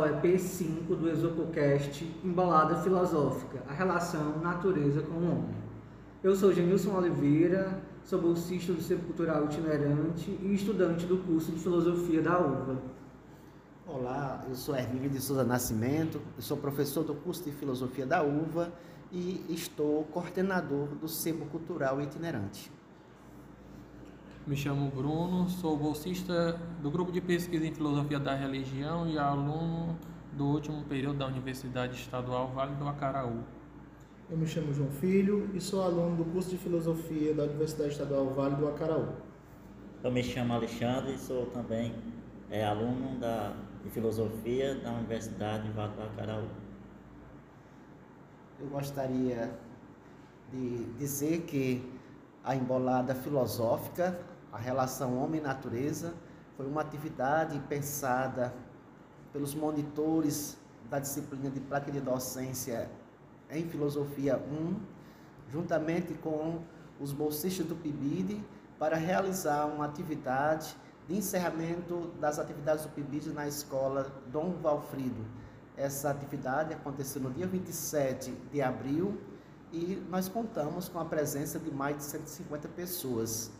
ao EP5 do Exopocast Embolada Filosófica, a relação natureza com o homem. Eu sou Genilson Oliveira, sou bolsista do Centro Cultural Itinerante e estudante do curso de Filosofia da UVA. Olá, eu sou Hermínio de Souza Nascimento, eu sou professor do curso de Filosofia da UVA e estou coordenador do Sebo Cultural Itinerante. Me chamo Bruno, sou bolsista do grupo de pesquisa em filosofia da religião e aluno do último período da Universidade Estadual Vale do Acaraú. Eu me chamo João Filho e sou aluno do curso de filosofia da Universidade Estadual Vale do Acaraú. Eu me chamo Alexandre e sou também é, aluno da, de filosofia da Universidade Vale do Acaraú. Eu gostaria de dizer que a embolada filosófica a relação homem-natureza foi uma atividade pensada pelos monitores da disciplina de prática de docência em Filosofia 1, juntamente com os bolsistas do PIBID, para realizar uma atividade de encerramento das atividades do PIBID na escola Dom Valfrido. Essa atividade aconteceu no dia 27 de abril e nós contamos com a presença de mais de 150 pessoas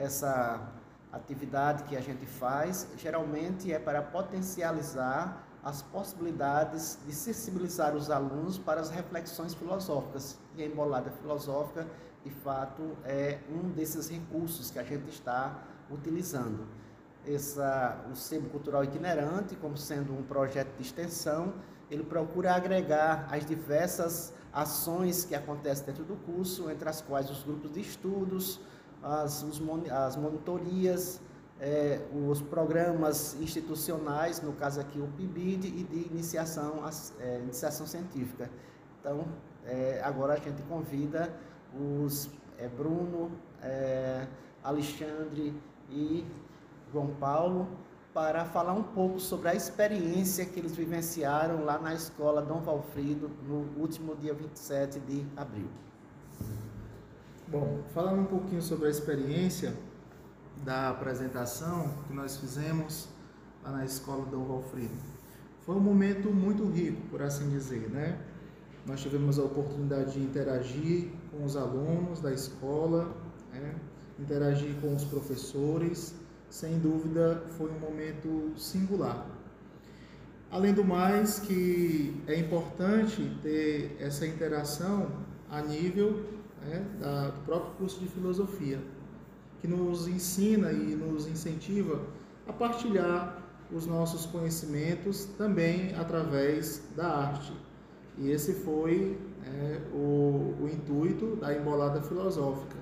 essa atividade que a gente faz geralmente é para potencializar as possibilidades de sensibilizar os alunos para as reflexões filosóficas. E a embolada filosófica, de fato, é um desses recursos que a gente está utilizando. Essa, o Sebo Cultural Itinerante, como sendo um projeto de extensão, ele procura agregar as diversas ações que acontecem dentro do curso, entre as quais os grupos de estudos, as, os, as monitorias, é, os programas institucionais, no caso aqui o PIBID, e de iniciação, é, iniciação científica. Então, é, agora a gente convida os é, Bruno, é, Alexandre e João Paulo para falar um pouco sobre a experiência que eles vivenciaram lá na escola Dom Valfrido no último dia 27 de abril. Bom, falando um pouquinho sobre a experiência da apresentação que nós fizemos lá na escola Dom Valfrido. Foi um momento muito rico, por assim dizer, né? Nós tivemos a oportunidade de interagir com os alunos da escola, né? interagir com os professores. Sem dúvida, foi um momento singular. Além do mais, que é importante ter essa interação a nível né, da, do próprio curso de filosofia, que nos ensina e nos incentiva a partilhar os nossos conhecimentos também através da arte. E esse foi é, o, o, intuito da embolada filosófica,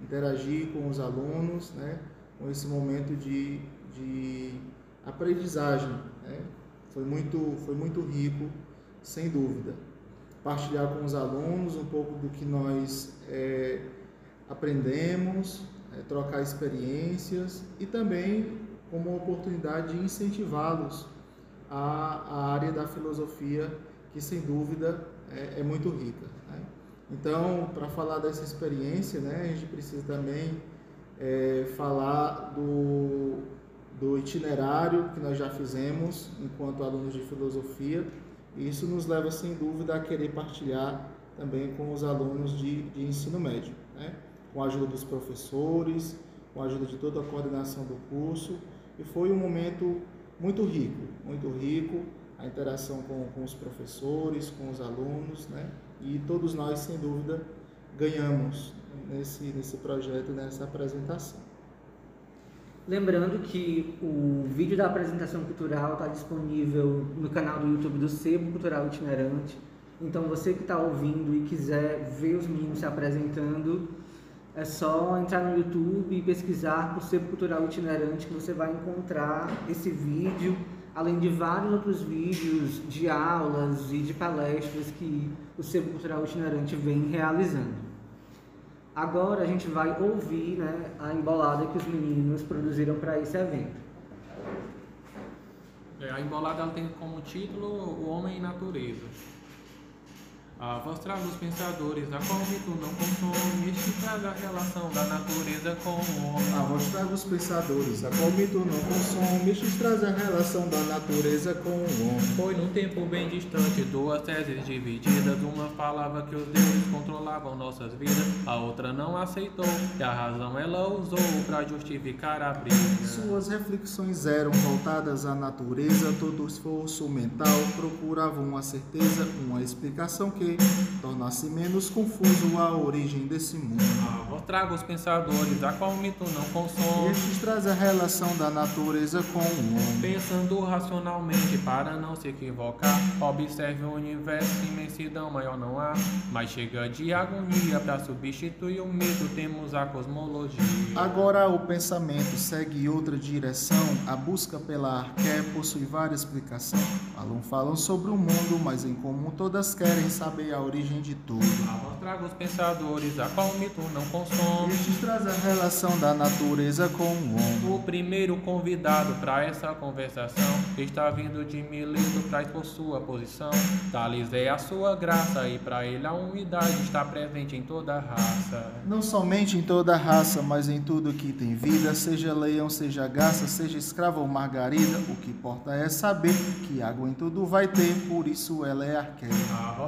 interagir com os alunos, né, com esse momento de, de aprendizagem. Né? Foi, muito, foi muito rico, sem dúvida partilhar com os alunos um pouco do que nós é, aprendemos, é, trocar experiências e também como oportunidade de incentivá-los à, à, área da filosofia, que sem dúvida é, é muito rica. Né? Então, para falar dessa experiência, né, a gente precisa também é, falar do, do itinerário que nós já fizemos enquanto alunos de filosofia e isso nos leva, sem dúvida, a querer partilhar também com os alunos de, de ensino médio, né? com a ajuda dos professores, com a ajuda de toda a coordenação do curso. E foi um momento muito rico, muito rico, a interação com, com os professores, com os alunos, né? E todos nós, sem dúvida, ganhamos nesse, nesse projeto, nessa apresentação. Lembrando que o vídeo da apresentação cultural está disponível no canal do YouTube do Sebo Cultural Itinerante. Então você que está ouvindo e quiser ver os meninos se apresentando, é só entrar no YouTube e pesquisar por Sebo Cultural Itinerante que você vai encontrar esse vídeo, além de vários outros vídeos de aulas e de palestras que o Sebo Cultural Itinerante vem realizando. Agora a gente vai ouvir né, a embolada que os meninos produziram para esse evento. É, a embolada ela tem como título O Homem e Natureza. A voz traga os pensadores, a qual mito não consome, traga a relação da natureza com o homem. A voz traga os pensadores, a qual mito não consome, traz a relação da natureza com o homem. Foi num tempo bem distante, duas teses divididas. Uma falava que os deuses controlavam nossas vidas, a outra não aceitou, e a razão ela usou para justificar a briga. Suas reflexões eram voltadas à natureza, todo esforço mental procurava uma certeza, uma explicação que tornasse menos confuso a origem desse mundo. A voz traga os pensadores, a qual mito não consome. Estes traz a relação da natureza com o homem. Pensando racionalmente para não se equivocar, observe o universo, imensidão maior não há. Mas chega de agonia para substituir o mito, temos a cosmologia. Agora o pensamento segue outra direção, a busca pela arqué possui várias explicações. Falam, falam sobre o mundo, mas em comum todas querem saber a origem de tudo. A voz traga os pensadores, a qual mito não consome. Estes traz a relação da natureza com o homem. O primeiro convidado para essa conversação está vindo de Mileto, traz por sua posição. Tales é a sua graça, e para ele a unidade está presente em toda a raça. Não somente em toda a raça, mas em tudo que tem vida, seja leão, seja garça, seja escravo ou margarida, o que importa é saber que água em tudo vai ter, por isso ela é arqueira.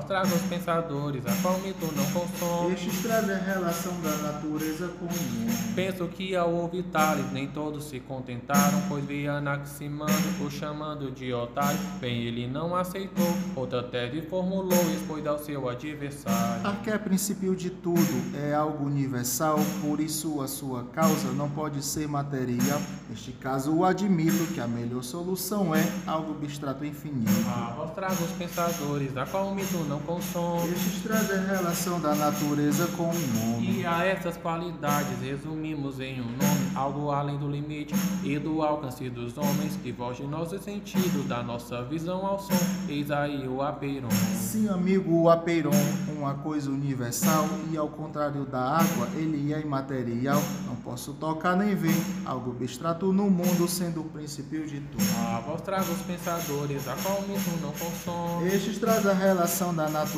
Traga os pensadores, a qual mito não consome. Estes trazem a relação da natureza com o homem. Penso que ao ouvir Tales, nem todos se contentaram, pois vi Anaximandro o chamando de otário. Bem, ele não aceitou, outra tese formulou e expôs ao seu adversário. Arqué é princípio de tudo, é algo universal, por isso a sua causa não pode ser material. Neste caso, admito que a melhor solução é algo abstrato e infinito. A voz traga os pensadores, a qual mito não consome. Estes trazem a relação da natureza com o homem. E a essas qualidades resumimos em um nome, algo além do limite e do alcance dos homens, que foge nossos sentidos, da nossa visão ao som. Eis aí o apeiron. Sim, amigo, o apeiron, uma coisa universal, e ao contrário da água, ele é imaterial. Não posso tocar nem ver algo abstrato no mundo, sendo o princípio de tudo. A voz traga os pensadores, a qual mito não consome. Estes trazem a relação da natureza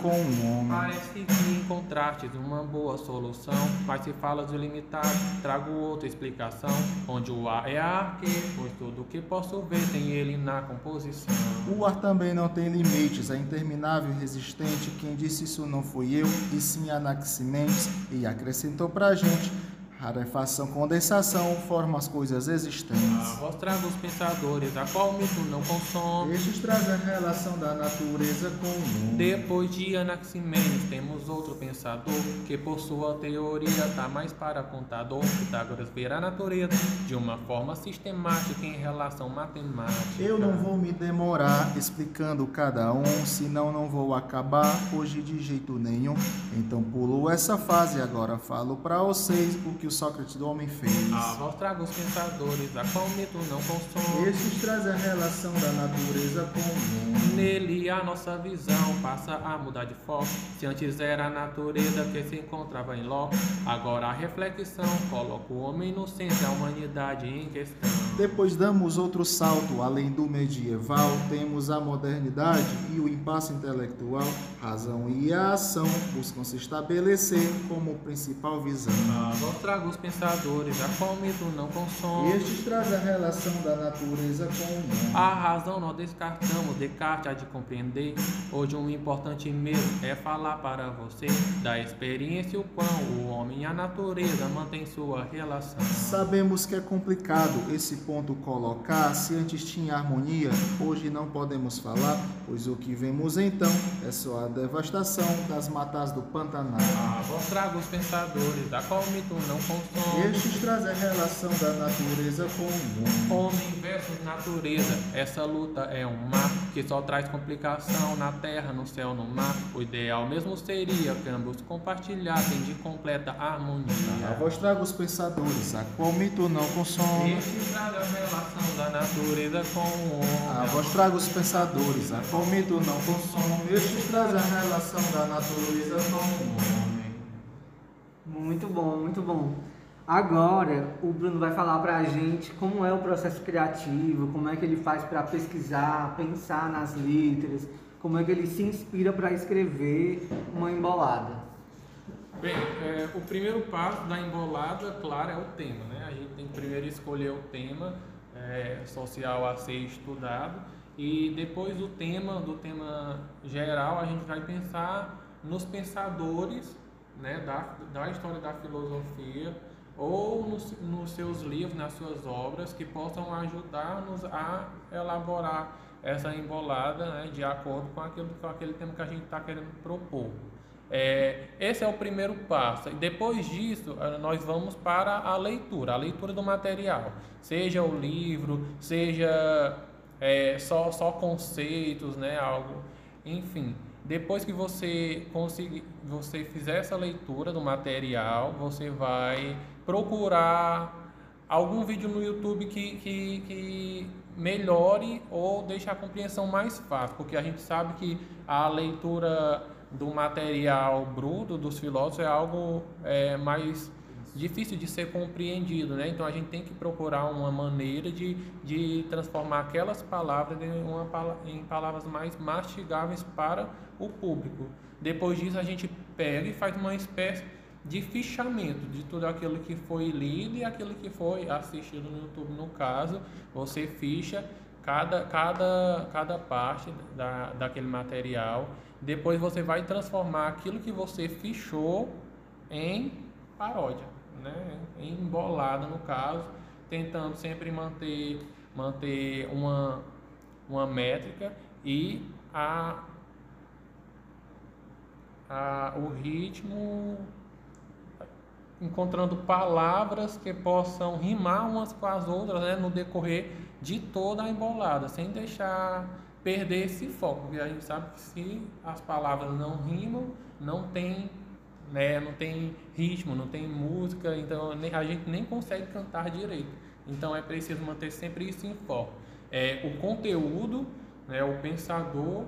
com o homem. Parece que encontrastes uma boa solução, mas se falas do limitado, trago outra explicação, onde o ar é arque, pois tudo que posso ver tem ele na composição. O ar também não tem limites, é interminável e resistente. Quem disse isso não fui eu, e sim Anaximenes, e acrescentou pra gente. Rarefação, condensação formam as coisas A existentes. voz traga os pensadores, a qual mito não consome. Estes trazem a relação da natureza com o mundo. Depois de Anaximenes, temos outro pensador que, por sua teoria, tá mais para contador. Pitágoras vê a natureza de uma forma sistemática em relação matemática. Eu não vou me demorar explicando cada um, senão não vou acabar hoje de jeito nenhum. Então pulo essa fase, agora falo pra vocês o que o Sócrates do homem fez. A voz traga os pensadores, a qual mito não consome. Estes trazem a relação da natureza com o mundo. Nele a nossa visão passa a mudar de foco. Se antes era a natureza que se encontrava em loco, agora a reflexão coloca o homem no centro, a humanidade em questão. Depois damos outro salto, além do medieval, temos a modernidade e o impasse intelectual. Razão e a ação buscam se estabelecer como principal visão. A traga os pensadores, a mito não consome. Estes trazem a relação da natureza com o mundo. A razão nós descartamos, Descartes há de compreender. Hoje um importante medo é falar para você da experiência o qual o homem e a natureza mantém sua relação. Sabemos que é complicado esse ponto colocar, se antes tinha harmonia, hoje não podemos falar, pois o que vemos então é só a devastação das matas do Pantanal. A voz traga os pensadores, a qual mito não consome. Estes trazem a relação da natureza com o mundo. Homem versus natureza, essa luta é um mar que só traz complicação na terra, no céu, no mar. O ideal mesmo seria que ambos compartilhassem de completa A harmonia. voz traga os pensadores, a qual mito não consome. Este traga a relação da natureza com o A homem. voz traga os pensadores, a qual mito não consome. Estes trazem a relação da natureza com o homem. Muito bom, muito bom. Agora, o Bruno vai falar pra gente como é o processo criativo, como é que ele faz para pesquisar, pensar nas letras, como é que ele se inspira para escrever uma embolada? Bem, é, o primeiro passo da embolada, claro, é o tema, né? A gente tem que primeiro escolher o tema é, social a ser estudado e depois do tema, do tema geral, a gente vai pensar nos pensadores né, da, da história da filosofia ou nos, nos seus livros, nas suas obras, que possam ajudar-nos a elaborar essa embolada né, de acordo com, aquilo, com aquele tema que a gente está querendo propor. É, esse é o primeiro passo. Depois disso, eh, nós vamos para a leitura, a leitura do material, seja o livro, seja é, só, só conceitos, né, algo, enfim. Depois que você conseguir, você fizer essa leitura do material, você vai procurar algum vídeo no YouTube que, que, que melhore ou deixe a compreensão mais fácil, porque a gente sabe que a leitura do material bruto dos filósofos é algo é, mais difícil de ser compreendido, né? Então a gente tem que procurar uma maneira de, de transformar aquelas palavras em, uma, em palavras mais mastigáveis para o público. Depois disso a gente pega e faz uma espécie de fichamento de tudo aquilo que foi lido e aquilo que foi assistido no YouTube. No caso, você ficha cada, cada, cada parte da, daquele material. Depois você vai transformar aquilo que você fichou em paródia, né? em embolada no caso, tentando sempre manter, manter uma, uma métrica e a, a, o ritmo encontrando palavras que possam rimar umas com as outras né, no decorrer de toda a embolada, sem deixar perder esse foco, porque a gente sabe que se as palavras não rimam, não tem, né, não tem ritmo, não tem música, então a gente nem consegue cantar direito. Então é preciso manter sempre isso em foco. É, o conteúdo, né, o pensador,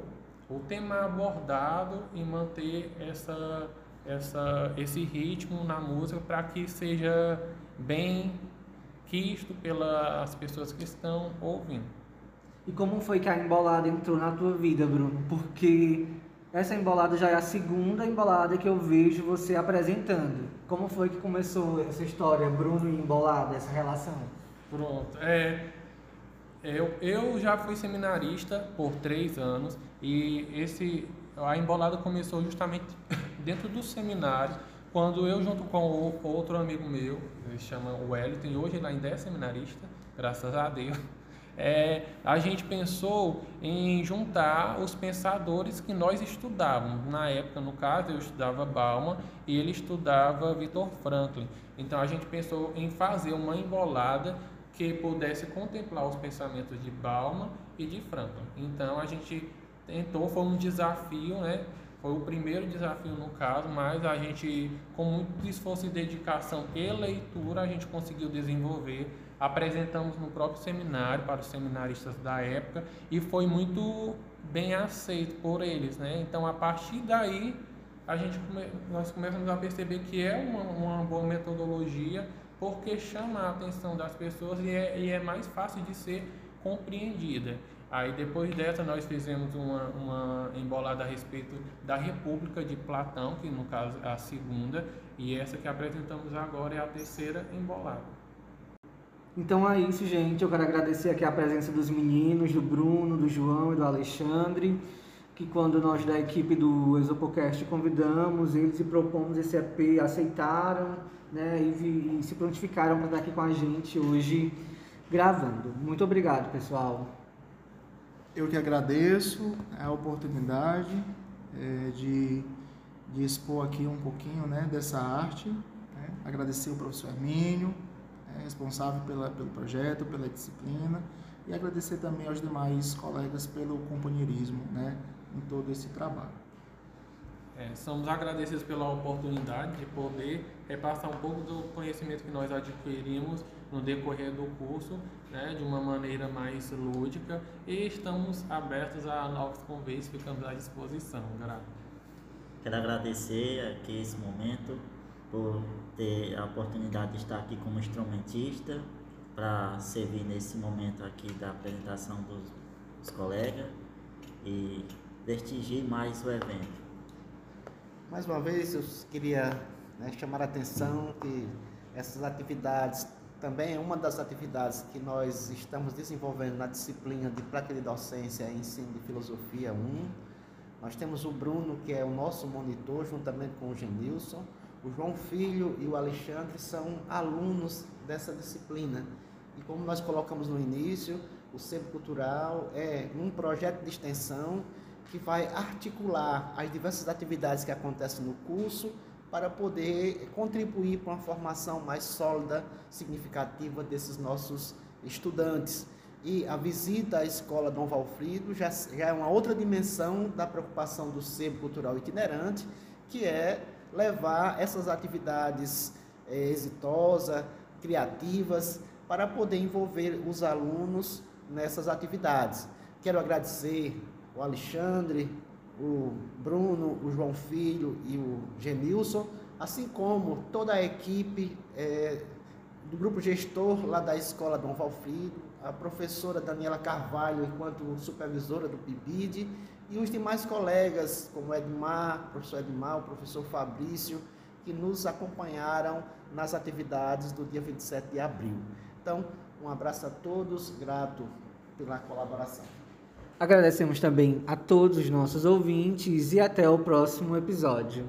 o tema abordado e manter essa, essa, esse ritmo na música para que seja bem quisto pelas pessoas que estão ouvindo. E como foi que a embolada entrou na tua vida, Bruno? Porque essa embolada já é a segunda embolada que eu vejo você apresentando. Como foi que começou essa história, Bruno e embolada, essa relação? Pronto. É, eu, eu já fui seminarista por três anos e esse a embolada começou justamente dentro do seminário quando eu, junto com outro amigo meu, ele chama Wellington, e hoje ele ainda é seminarista, graças a Deus, é, a gente pensou em juntar os pensadores que nós estudávamos. Na época, no caso, eu estudava Bauman e ele estudava Victor Franklin. Então, a gente pensou em fazer uma embolada que pudesse contemplar os pensamentos de Bauman e de Franklin. Então, a gente tentou, foi um desafio, né? Foi o primeiro desafio no caso, mas a gente, com muito esforço e dedicação e leitura, a gente conseguiu desenvolver. Apresentamos no próprio seminário para os seminaristas da época e foi muito bem aceito por eles, né? Então, a partir daí, a gente nós começamos a perceber que é uma, uma boa metodologia porque chama a atenção das pessoas e é, e é mais fácil de ser compreendida. Aí depois dessa nós fizemos uma, uma embolada a respeito da República de Platão, que no caso é a segunda, e essa que apresentamos agora é a terceira embolada. Então é isso, gente. Eu quero agradecer aqui a presença dos meninos, do Bruno, do João e do Alexandre, que quando nós da equipe do Exopocast convidamos eles e propomos esse EP, aceitaram né, e, e se prontificaram para estar aqui com a gente hoje gravando. Muito obrigado, pessoal. Eu que agradeço a oportunidade é, de, de expor aqui um pouquinho né, dessa arte. Né? Agradecer o professor Hermínio, é, responsável pela, pelo projeto, pela disciplina, e agradecer também aos demais colegas pelo companheirismo né, em todo esse trabalho. É, somos agradecidos pela oportunidade de poder repassar um pouco do conhecimento que nós adquirimos no decorrer do curso, né, de uma maneira mais lúdica, e estamos abertos a novos convites, ficamos à disposição. Grato. Quero agradecer aqui esse momento por ter a oportunidade de estar aqui como instrumentista para servir nesse momento aqui da apresentação dos, dos colegas e distinguir mais o evento. Mais uma vez, eu queria né, chamar a atenção que essas atividades também é uma das atividades que nós estamos desenvolvendo na disciplina de prática de docência e ensino de filosofia 1. Nós temos o Bruno, que é o nosso monitor, juntamente com o Genilson. O João Filho e o Alexandre são alunos dessa disciplina. E como nós colocamos no início, o Centro Cultural é um projeto de extensão que vai articular as diversas atividades que acontecem no curso para poder contribuir para uma formação mais sólida, significativa desses nossos estudantes. E a visita à escola Dom Valfrido já, já é uma outra dimensão da preocupação do sebo cultural itinerante, que é levar essas atividades é, exitosas, criativas, para poder envolver os alunos nessas atividades. Quero agradecer o Alexandre, o Bruno, o João Filho e o Genilson, assim como toda a equipe é, do grupo gestor lá da Escola Dom Valfrido, a professora Daniela Carvalho, enquanto supervisora do PIBID, e os demais colegas, como Edmar, professor Edmar, o professor Fabrício, que nos acompanharam nas atividades do dia 27 de abril. Então, um abraço a todos, grato pela colaboração. Agradecemos também a todos os nossos ouvintes e até o próximo episódio.